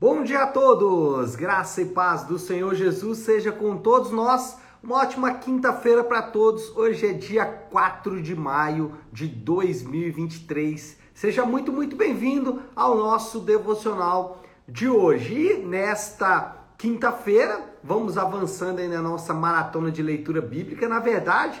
Bom dia a todos! Graça e paz do Senhor Jesus seja com todos nós. Uma ótima quinta-feira para todos. Hoje é dia 4 de maio de 2023. Seja muito, muito bem-vindo ao nosso devocional de hoje. E nesta quinta-feira, vamos avançando aí na nossa maratona de leitura bíblica. Na verdade,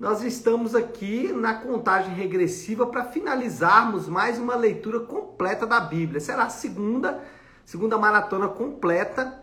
nós estamos aqui na contagem regressiva para finalizarmos mais uma leitura completa da Bíblia. Será a segunda segunda maratona completa.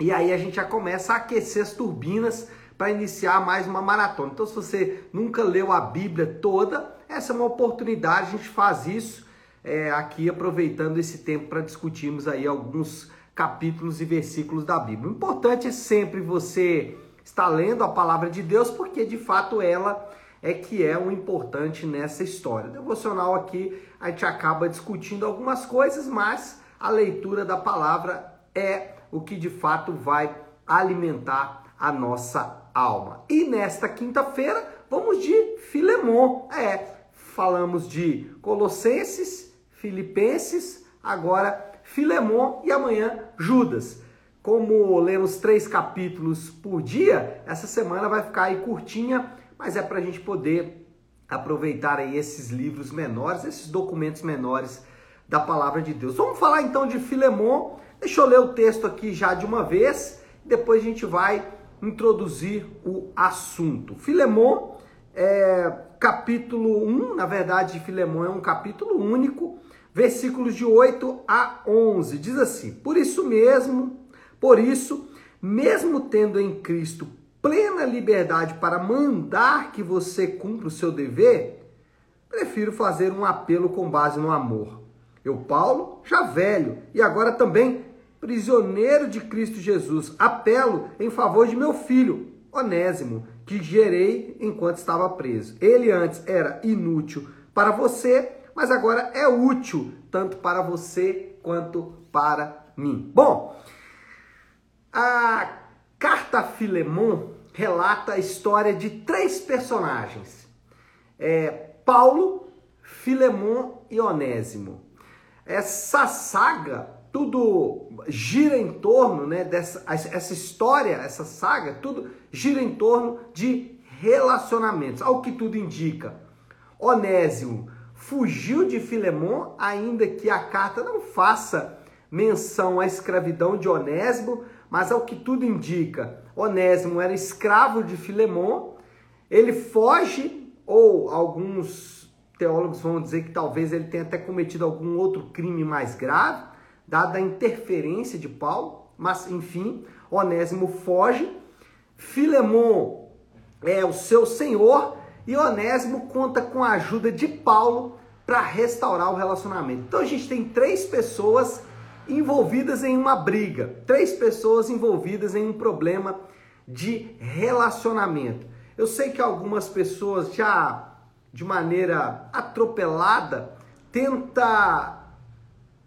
E aí a gente já começa a aquecer as turbinas para iniciar mais uma maratona. Então, se você nunca leu a Bíblia toda, essa é uma oportunidade, a gente faz isso é, aqui aproveitando esse tempo para discutirmos aí alguns capítulos e versículos da Bíblia. O importante é sempre você estar lendo a palavra de Deus, porque de fato ela é que é o importante nessa história. Devocional aqui a gente acaba discutindo algumas coisas, mas a leitura da palavra é o que de fato vai alimentar a nossa alma. E nesta quinta-feira vamos de Filemon. É, falamos de Colossenses, Filipenses, agora Filemon e amanhã Judas. Como lemos três capítulos por dia, essa semana vai ficar aí curtinha, mas é para a gente poder aproveitar aí esses livros menores, esses documentos menores da palavra de Deus. Vamos falar então de Filemon. Deixa eu ler o texto aqui já de uma vez, depois a gente vai introduzir o assunto. Filemon, é, capítulo 1, na verdade, Filemon é um capítulo único, versículos de 8 a 11. Diz assim: Por isso mesmo, por isso, mesmo tendo em Cristo plena liberdade para mandar que você cumpra o seu dever, prefiro fazer um apelo com base no amor. Eu, Paulo, já velho e agora também prisioneiro de Cristo Jesus, apelo em favor de meu filho, Onésimo, que gerei enquanto estava preso. Ele antes era inútil para você, mas agora é útil tanto para você quanto para mim. Bom, a carta Filemon relata a história de três personagens: é, Paulo, Filemon e Onésimo. Essa saga, tudo gira em torno, né, dessa essa história, essa saga, tudo gira em torno de relacionamentos. Ao que tudo indica, Onésimo fugiu de Filemon, ainda que a carta não faça menção à escravidão de Onésimo, mas ao que tudo indica, Onésimo era escravo de Filemon, ele foge, ou alguns teólogos vão dizer que talvez ele tenha até cometido algum outro crime mais grave, dada a interferência de Paulo, mas enfim, Onésimo foge, Filemon é o seu senhor e Onésimo conta com a ajuda de Paulo para restaurar o relacionamento. Então a gente tem três pessoas envolvidas em uma briga, três pessoas envolvidas em um problema de relacionamento. Eu sei que algumas pessoas já de maneira atropelada, tenta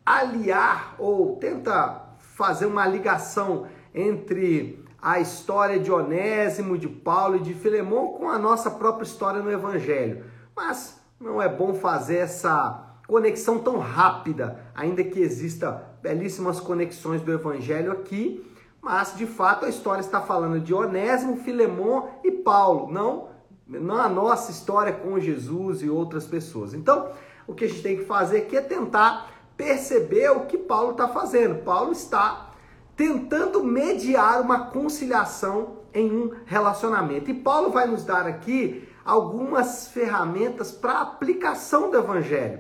aliar ou tenta fazer uma ligação entre a história de Onésimo, de Paulo e de Filemão com a nossa própria história no Evangelho. Mas não é bom fazer essa conexão tão rápida, ainda que exista belíssimas conexões do Evangelho aqui, mas de fato a história está falando de Onésimo, Filemão e Paulo, não na nossa história com Jesus e outras pessoas. Então, o que a gente tem que fazer aqui é tentar perceber o que Paulo está fazendo. Paulo está tentando mediar uma conciliação em um relacionamento. E Paulo vai nos dar aqui algumas ferramentas para aplicação do evangelho.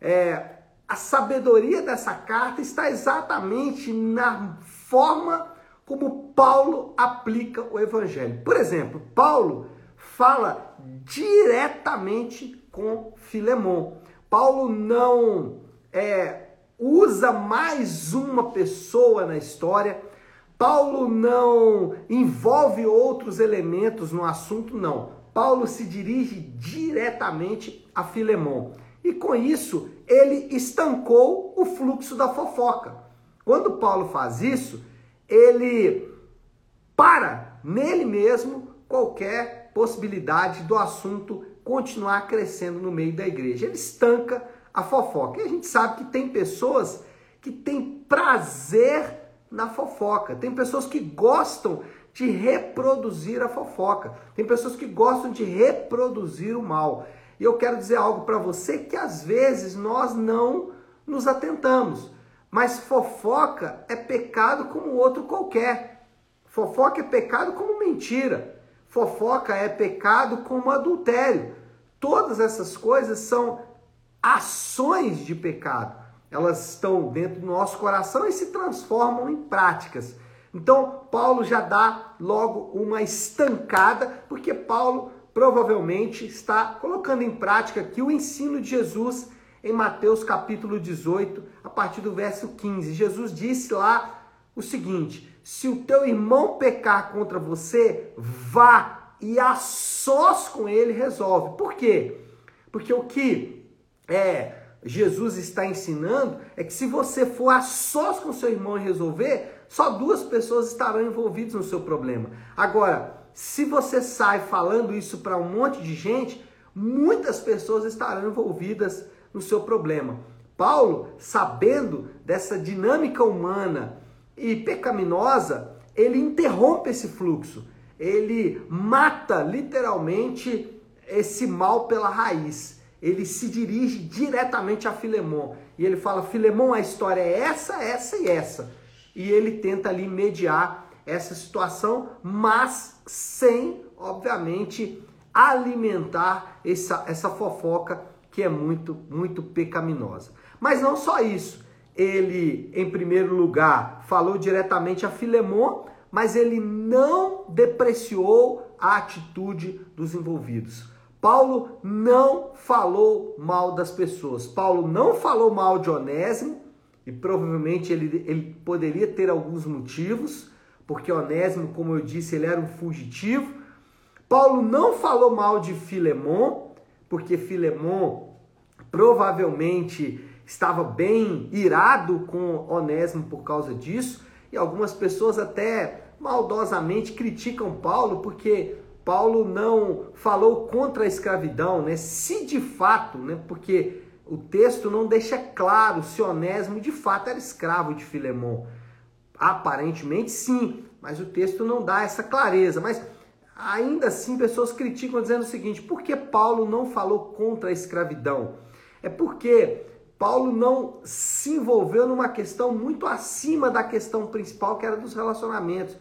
É, a sabedoria dessa carta está exatamente na forma como Paulo aplica o evangelho. Por exemplo, Paulo fala diretamente com Filemon. Paulo não é, usa mais uma pessoa na história. Paulo não envolve outros elementos no assunto, não. Paulo se dirige diretamente a Filemon. E com isso, ele estancou o fluxo da fofoca. Quando Paulo faz isso, ele para nele mesmo qualquer possibilidade do assunto continuar crescendo no meio da igreja. Ele estanca a fofoca. E a gente sabe que tem pessoas que têm prazer na fofoca. Tem pessoas que gostam de reproduzir a fofoca. Tem pessoas que gostam de reproduzir o mal. E eu quero dizer algo para você que às vezes nós não nos atentamos. Mas fofoca é pecado como outro qualquer. Fofoca é pecado como mentira. Fofoca é pecado como adultério. Todas essas coisas são ações de pecado. Elas estão dentro do nosso coração e se transformam em práticas. Então, Paulo já dá logo uma estancada, porque Paulo provavelmente está colocando em prática aqui o ensino de Jesus em Mateus capítulo 18, a partir do verso 15. Jesus disse lá o seguinte: Se o teu irmão pecar contra você, vá e a sós com ele resolve. Por quê? Porque o que é Jesus está ensinando é que se você for a sós com seu irmão e resolver, só duas pessoas estarão envolvidas no seu problema. Agora, se você sai falando isso para um monte de gente, muitas pessoas estarão envolvidas no seu problema. Paulo, sabendo dessa dinâmica humana e pecaminosa, ele interrompe esse fluxo. Ele mata literalmente esse mal pela raiz. Ele se dirige diretamente a Filemon e ele fala: Filemon, a história é essa, essa e essa. E ele tenta ali mediar essa situação, mas sem, obviamente, alimentar essa, essa fofoca que é muito, muito pecaminosa. Mas não só isso. Ele, em primeiro lugar, falou diretamente a Filemon, mas ele não depreciou a atitude dos envolvidos. Paulo não falou mal das pessoas. Paulo não falou mal de Onésimo, e provavelmente ele, ele poderia ter alguns motivos, porque Onésimo, como eu disse, ele era um fugitivo. Paulo não falou mal de Filemon, porque Filemon provavelmente estava bem irado com Onésimo por causa disso, e algumas pessoas até maldosamente criticam Paulo porque Paulo não falou contra a escravidão, né? Se de fato, né? Porque o texto não deixa claro se Onésimo de fato era escravo de Filemon. Aparentemente sim, mas o texto não dá essa clareza. Mas ainda assim, pessoas criticam dizendo o seguinte: por que Paulo não falou contra a escravidão? É porque Paulo não se envolveu numa questão muito acima da questão principal, que era dos relacionamentos.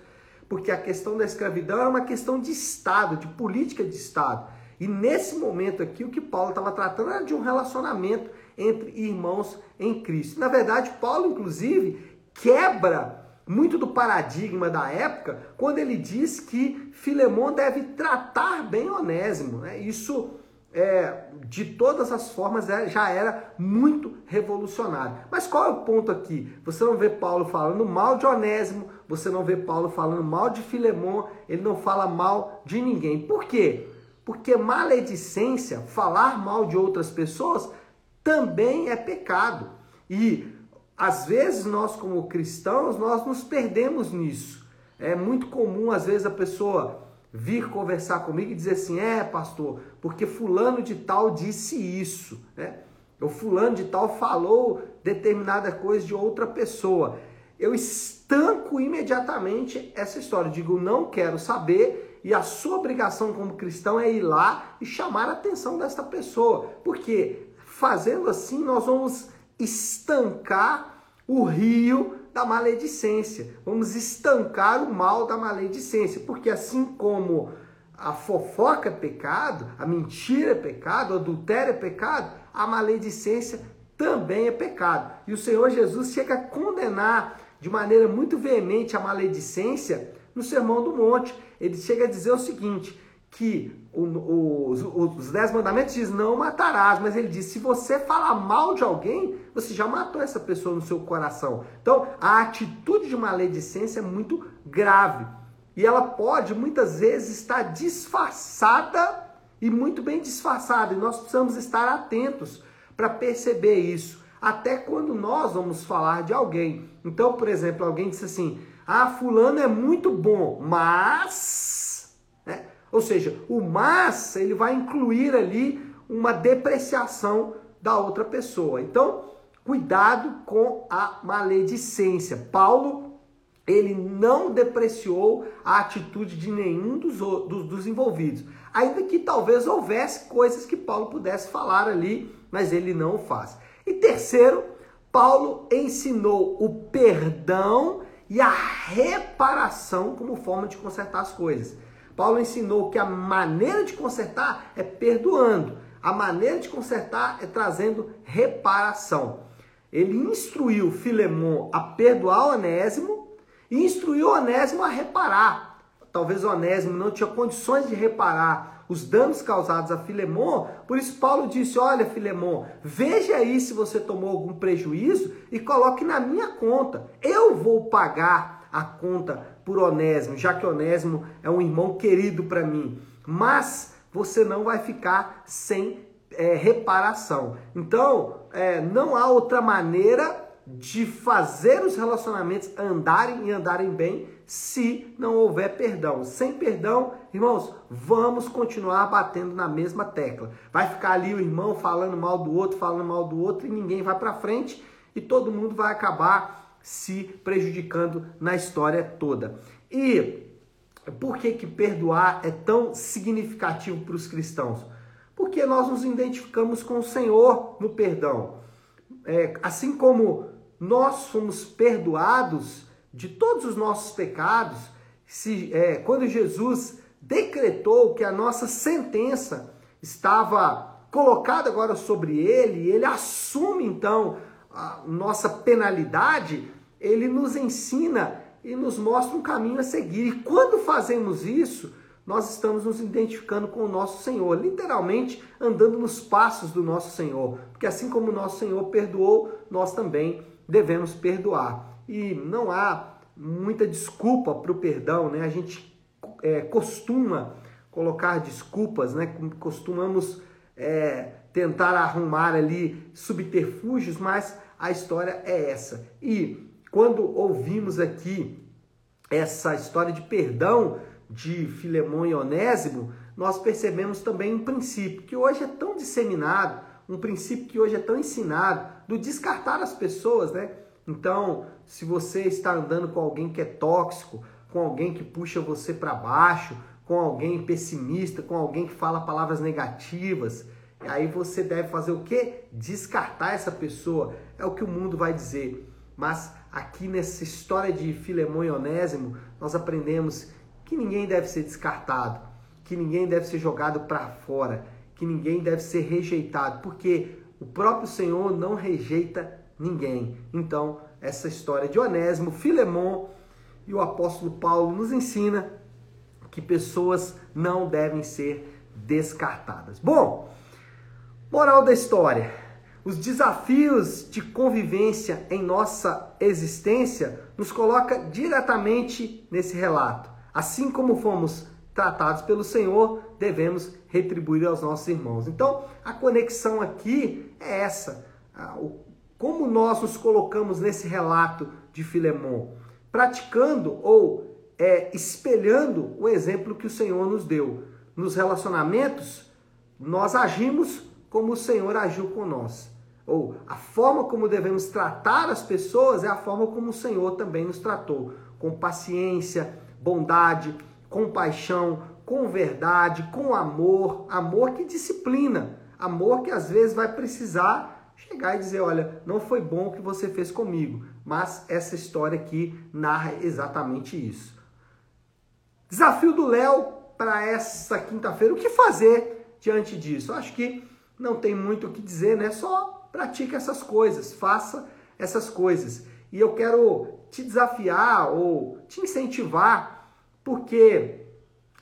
Porque a questão da escravidão era uma questão de Estado, de política de Estado. E nesse momento aqui, o que Paulo estava tratando era de um relacionamento entre irmãos em Cristo. Na verdade, Paulo, inclusive, quebra muito do paradigma da época quando ele diz que Filemão deve tratar bem Onésimo. Né? Isso, é, de todas as formas, é, já era muito revolucionário. Mas qual é o ponto aqui? Você não vê Paulo falando mal de Onésimo, você não vê Paulo falando mal de Filemão, ele não fala mal de ninguém. Por quê? Porque maledicência, falar mal de outras pessoas, também é pecado. E às vezes nós como cristãos, nós nos perdemos nisso. É muito comum às vezes a pessoa vir conversar comigo e dizer assim: "É, pastor, porque fulano de tal disse isso", né? O fulano de tal falou determinada coisa de outra pessoa. Eu estanco imediatamente essa história, digo: "Não quero saber" e a sua obrigação como cristão é ir lá e chamar a atenção desta pessoa. Porque fazendo assim nós vamos estancar o rio da maledicência. Vamos estancar o mal da maledicência, porque assim como a fofoca é pecado, a mentira é pecado, o adultério é pecado, a maledicência também é pecado. E o Senhor Jesus chega a condenar de maneira muito veemente a maledicência no Sermão do Monte. Ele chega a dizer o seguinte: que os, os dez mandamentos diz não matarás, mas ele diz se você falar mal de alguém, você já matou essa pessoa no seu coração. Então a atitude de maledicência é muito grave e ela pode muitas vezes estar disfarçada e muito bem disfarçada e nós precisamos estar atentos para perceber isso. Até quando nós vamos falar de alguém. Então, por exemplo, alguém disse assim: Ah, fulano é muito bom, mas ou seja, o mas ele vai incluir ali uma depreciação da outra pessoa. Então, Cuidado com a maledicência. Paulo, ele não depreciou a atitude de nenhum dos, dos, dos envolvidos. Ainda que talvez houvesse coisas que Paulo pudesse falar ali, mas ele não faz. E terceiro, Paulo ensinou o perdão e a reparação como forma de consertar as coisas. Paulo ensinou que a maneira de consertar é perdoando, a maneira de consertar é trazendo reparação. Ele instruiu Filemon a perdoar Onésimo e instruiu Onésimo a reparar. Talvez Onésimo não tinha condições de reparar os danos causados a Filemon. Por isso Paulo disse: "Olha, Filemon, veja aí se você tomou algum prejuízo e coloque na minha conta. Eu vou pagar a conta por Onésimo, já que Onésimo é um irmão querido para mim. Mas você não vai ficar sem é, reparação. Então, é, não há outra maneira de fazer os relacionamentos andarem e andarem bem se não houver perdão. Sem perdão, irmãos, vamos continuar batendo na mesma tecla. Vai ficar ali o irmão falando mal do outro, falando mal do outro e ninguém vai para frente e todo mundo vai acabar se prejudicando na história toda. E por que que perdoar é tão significativo para os cristãos? Porque nós nos identificamos com o Senhor no perdão. É, assim como nós fomos perdoados de todos os nossos pecados, se, é, quando Jesus decretou que a nossa sentença estava colocada agora sobre ele, ele assume então a nossa penalidade, ele nos ensina e nos mostra um caminho a seguir. E quando fazemos isso, nós estamos nos identificando com o nosso Senhor, literalmente andando nos passos do nosso Senhor, porque assim como o nosso Senhor perdoou, nós também devemos perdoar. E não há muita desculpa para o perdão, né? A gente é, costuma colocar desculpas, né? Costumamos é, tentar arrumar ali subterfúgios, mas a história é essa. E quando ouvimos aqui essa história de perdão de Filemão e Onésimo, nós percebemos também um princípio que hoje é tão disseminado, um princípio que hoje é tão ensinado, do descartar as pessoas, né? Então, se você está andando com alguém que é tóxico, com alguém que puxa você para baixo, com alguém pessimista, com alguém que fala palavras negativas, aí você deve fazer o quê? Descartar essa pessoa. É o que o mundo vai dizer. Mas aqui nessa história de Filemão e Onésimo, nós aprendemos que ninguém deve ser descartado, que ninguém deve ser jogado para fora, que ninguém deve ser rejeitado, porque o próprio Senhor não rejeita ninguém. Então, essa história de Onésimo, Filemon e o apóstolo Paulo nos ensina que pessoas não devem ser descartadas. Bom, moral da história. Os desafios de convivência em nossa existência nos coloca diretamente nesse relato. Assim como fomos tratados pelo Senhor, devemos retribuir aos nossos irmãos. Então, a conexão aqui é essa. Como nós nos colocamos nesse relato de Filemon? Praticando ou é, espelhando o exemplo que o Senhor nos deu. Nos relacionamentos, nós agimos como o Senhor agiu com nós. Ou a forma como devemos tratar as pessoas é a forma como o Senhor também nos tratou. Com paciência, bondade, compaixão, com verdade, com amor, amor que disciplina, amor que às vezes vai precisar chegar e dizer, olha, não foi bom o que você fez comigo, mas essa história aqui narra exatamente isso. Desafio do Léo para essa quinta-feira, o que fazer diante disso? Eu acho que não tem muito o que dizer, né? Só pratique essas coisas, faça essas coisas. E eu quero te desafiar ou te incentivar porque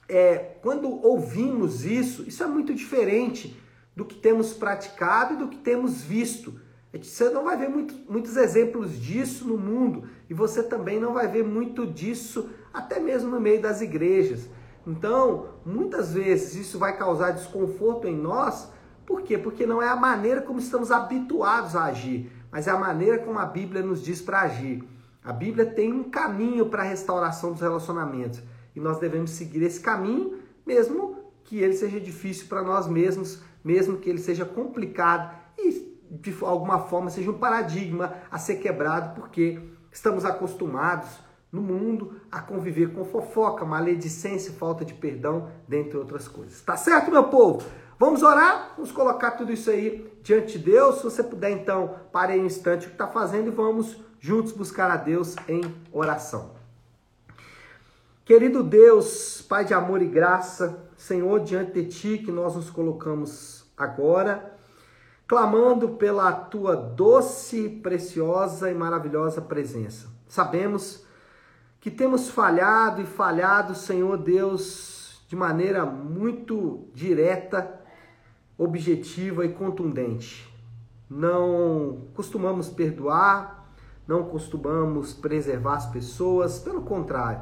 é, quando ouvimos isso, isso é muito diferente do que temos praticado e do que temos visto. Você não vai ver muito, muitos exemplos disso no mundo e você também não vai ver muito disso até mesmo no meio das igrejas. Então, muitas vezes isso vai causar desconforto em nós, por quê? Porque não é a maneira como estamos habituados a agir, mas é a maneira como a Bíblia nos diz para agir. A Bíblia tem um caminho para a restauração dos relacionamentos e nós devemos seguir esse caminho, mesmo que ele seja difícil para nós mesmos, mesmo que ele seja complicado. E de alguma forma seja um paradigma a ser quebrado, porque estamos acostumados no mundo a conviver com fofoca, maledicência, falta de perdão, dentre outras coisas. Tá certo, meu povo? Vamos orar? Vamos colocar tudo isso aí diante de Deus. Se você puder, então, pare aí um instante o que está fazendo e vamos juntos buscar a Deus em oração. Querido Deus, Pai de amor e graça, Senhor, diante de Ti que nós nos colocamos agora, clamando pela Tua doce, preciosa e maravilhosa presença. Sabemos que temos falhado e falhado, Senhor Deus, de maneira muito direta, objetiva e contundente. Não costumamos perdoar, não costumamos preservar as pessoas, pelo contrário,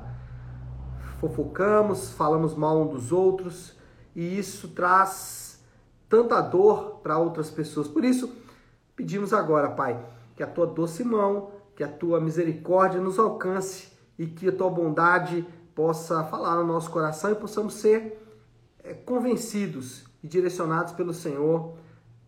fofocamos, falamos mal um dos outros e isso traz tanta dor para outras pessoas. Por isso, pedimos agora, Pai, que a tua doce mão, que a tua misericórdia nos alcance e que a tua bondade possa falar no nosso coração e possamos ser é, convencidos e direcionados pelo Senhor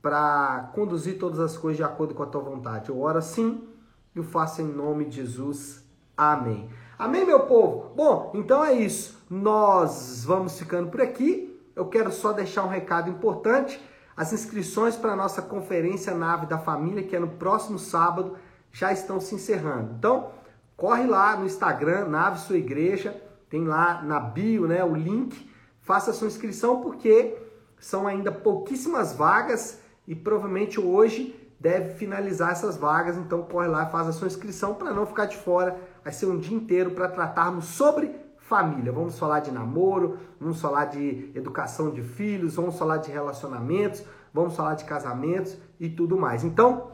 para conduzir todas as coisas de acordo com a tua vontade. Eu oro assim e o faço em nome de Jesus. Amém. Amém, meu povo? Bom, então é isso. Nós vamos ficando por aqui. Eu quero só deixar um recado importante. As inscrições para a nossa conferência Nave da Família, que é no próximo sábado, já estão se encerrando. Então, corre lá no Instagram, Nave Sua Igreja, tem lá na bio né, o link, faça sua inscrição porque são ainda pouquíssimas vagas e provavelmente hoje deve finalizar essas vagas, então corre lá, faz a sua inscrição para não ficar de fora. Vai ser um dia inteiro para tratarmos sobre família. Vamos falar de namoro, vamos falar de educação de filhos, vamos falar de relacionamentos, vamos falar de casamentos e tudo mais. Então,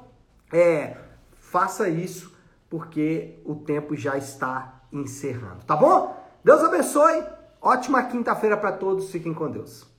é, faça isso porque o tempo já está encerrando, tá bom? Deus abençoe. Ótima quinta-feira para todos. Fiquem com Deus.